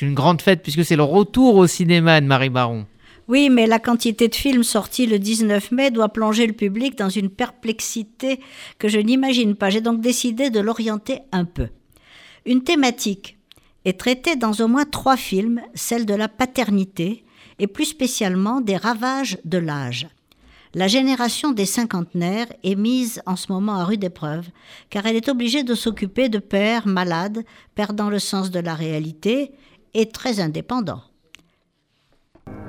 c'est une grande fête puisque c'est le retour au cinéma de Marie Baron. Oui, mais la quantité de films sortis le 19 mai doit plonger le public dans une perplexité que je n'imagine pas. J'ai donc décidé de l'orienter un peu. Une thématique est traitée dans au moins trois films, celle de la paternité et plus spécialement des ravages de l'âge. La génération des cinquantenaires est mise en ce moment à rude épreuve, car elle est obligée de s'occuper de pères malades, perdant le sens de la réalité et très indépendants.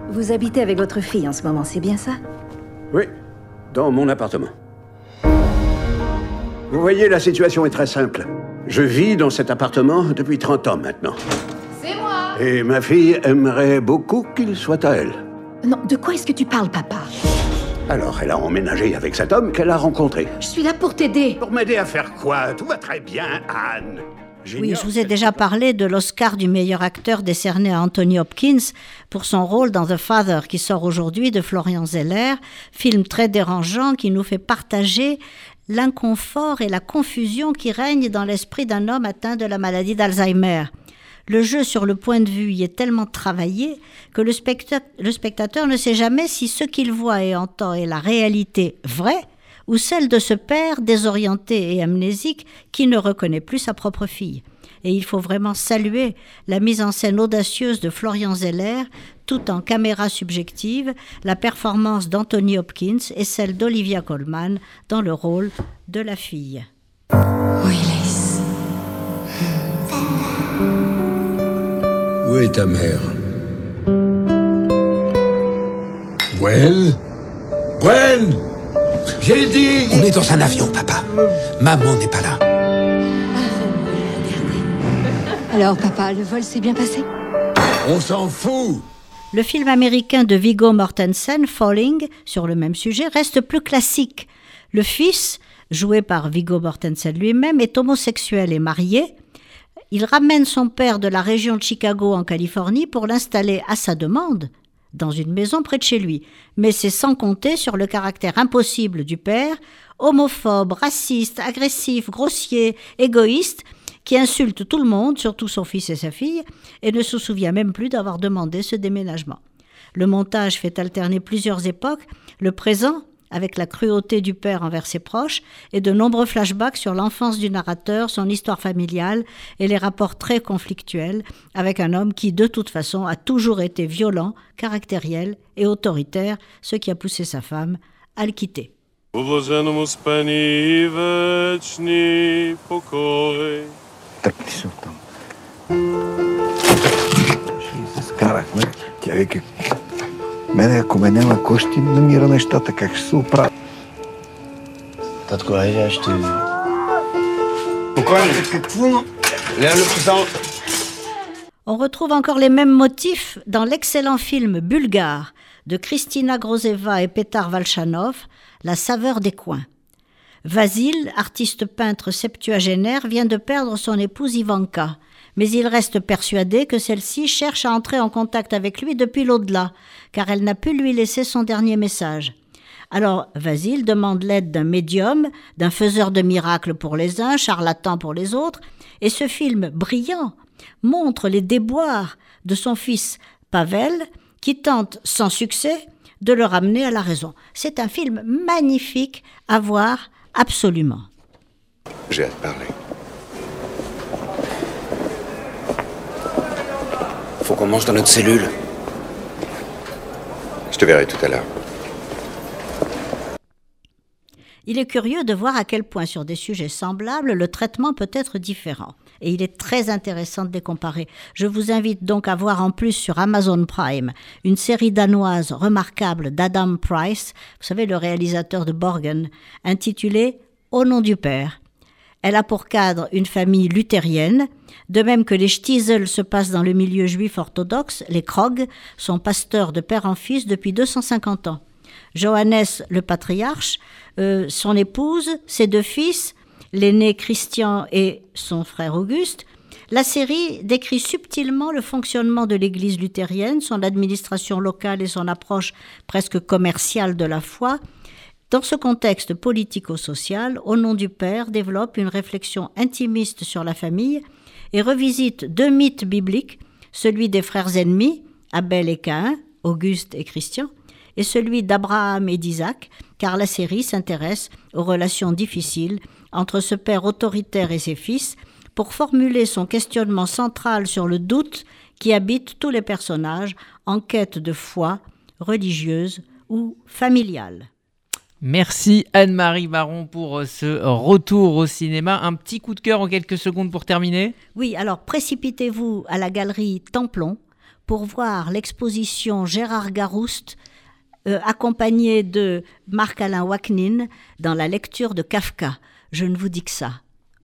Vous habitez avec votre fille en ce moment, c'est bien ça? Oui, dans mon appartement. Vous voyez, la situation est très simple. Je vis dans cet appartement depuis 30 ans maintenant. C'est moi Et ma fille aimerait beaucoup qu'il soit à elle. Non, de quoi est-ce que tu parles, papa? Alors, elle a emménagé avec cet homme qu'elle a rencontré. Je suis là pour t'aider. Pour m'aider à faire quoi? Tout va très bien, Anne. Oui, je vous ai déjà parlé de l'Oscar du meilleur acteur décerné à Anthony Hopkins pour son rôle dans The Father qui sort aujourd'hui de Florian Zeller, film très dérangeant qui nous fait partager l'inconfort et la confusion qui règnent dans l'esprit d'un homme atteint de la maladie d'Alzheimer. Le jeu sur le point de vue y est tellement travaillé que le, le spectateur ne sait jamais si ce qu'il voit et entend est la réalité vraie ou celle de ce père désorienté et amnésique qui ne reconnaît plus sa propre fille. Et il faut vraiment saluer la mise en scène audacieuse de Florian Zeller, tout en caméra subjective, la performance d'Anthony Hopkins et celle d'Olivia Colman dans le rôle de la fille. Willis. Où est ta mère? Gwen Gwen J'ai dit On est dans un avion, papa. Maman n'est pas là. Alors, papa, le vol s'est bien passé? On s'en fout Le film américain de Viggo Mortensen, Falling, sur le même sujet, reste plus classique. Le fils, joué par Viggo Mortensen lui-même, est homosexuel et marié. Il ramène son père de la région de Chicago en Californie pour l'installer à sa demande dans une maison près de chez lui. Mais c'est sans compter sur le caractère impossible du père, homophobe, raciste, agressif, grossier, égoïste, qui insulte tout le monde, surtout son fils et sa fille, et ne se souvient même plus d'avoir demandé ce déménagement. Le montage fait alterner plusieurs époques, le présent, avec la cruauté du père envers ses proches, et de nombreux flashbacks sur l'enfance du narrateur, son histoire familiale et les rapports très conflictuels avec un homme qui, de toute façon, a toujours été violent, caractériel et autoritaire, ce qui a poussé sa femme à le quitter. мене ако ме няма, кой ще намира нещата, как ще се оправя? Татко, айде, аз ще... Спокойно. Какво? Ляло, само... On retrouve encore les mêmes motifs dans l'excellent film bulgare de Kristina Grozeva et Petar Valchanov, La saveur des coins. Vasile, artiste peintre septuagénaire, vient de perdre son épouse Ivanka, mais il reste persuadé que celle-ci cherche à entrer en contact avec lui depuis l'au-delà, car elle n'a pu lui laisser son dernier message. Alors Vasile demande l'aide d'un médium, d'un faiseur de miracles pour les uns, charlatan pour les autres, et ce film brillant montre les déboires de son fils Pavel, qui tente sans succès de le ramener à la raison. C'est un film magnifique à voir Absolument. J'ai hâte de parler. Faut qu'on mange dans notre cellule. Je te verrai tout à l'heure. Il est curieux de voir à quel point sur des sujets semblables le traitement peut être différent. Et il est très intéressant de les comparer. Je vous invite donc à voir en plus sur Amazon Prime une série danoise remarquable d'Adam Price, vous savez le réalisateur de Borgen, intitulée Au nom du Père. Elle a pour cadre une famille luthérienne, de même que les Stiesel se passent dans le milieu juif orthodoxe, les Krog sont pasteurs de père en fils depuis 250 ans. Johannes le patriarche, euh, son épouse, ses deux fils, l'aîné Christian et son frère Auguste, la série décrit subtilement le fonctionnement de l'Église luthérienne, son administration locale et son approche presque commerciale de la foi. Dans ce contexte politico-social, Au nom du Père développe une réflexion intimiste sur la famille et revisite deux mythes bibliques celui des frères ennemis, Abel et Caïn, Auguste et Christian, et celui d'Abraham et d'Isaac, car la série s'intéresse aux relations difficiles entre ce père autoritaire et ses fils, pour formuler son questionnement central sur le doute qui habite tous les personnages en quête de foi religieuse ou familiale. Merci Anne-Marie Baron pour euh, ce retour au cinéma. Un petit coup de cœur en quelques secondes pour terminer Oui, alors précipitez-vous à la galerie Templon pour voir l'exposition Gérard Garouste euh, accompagné de Marc-Alain Waknin dans la lecture de Kafka. Je ne vous dis que ça.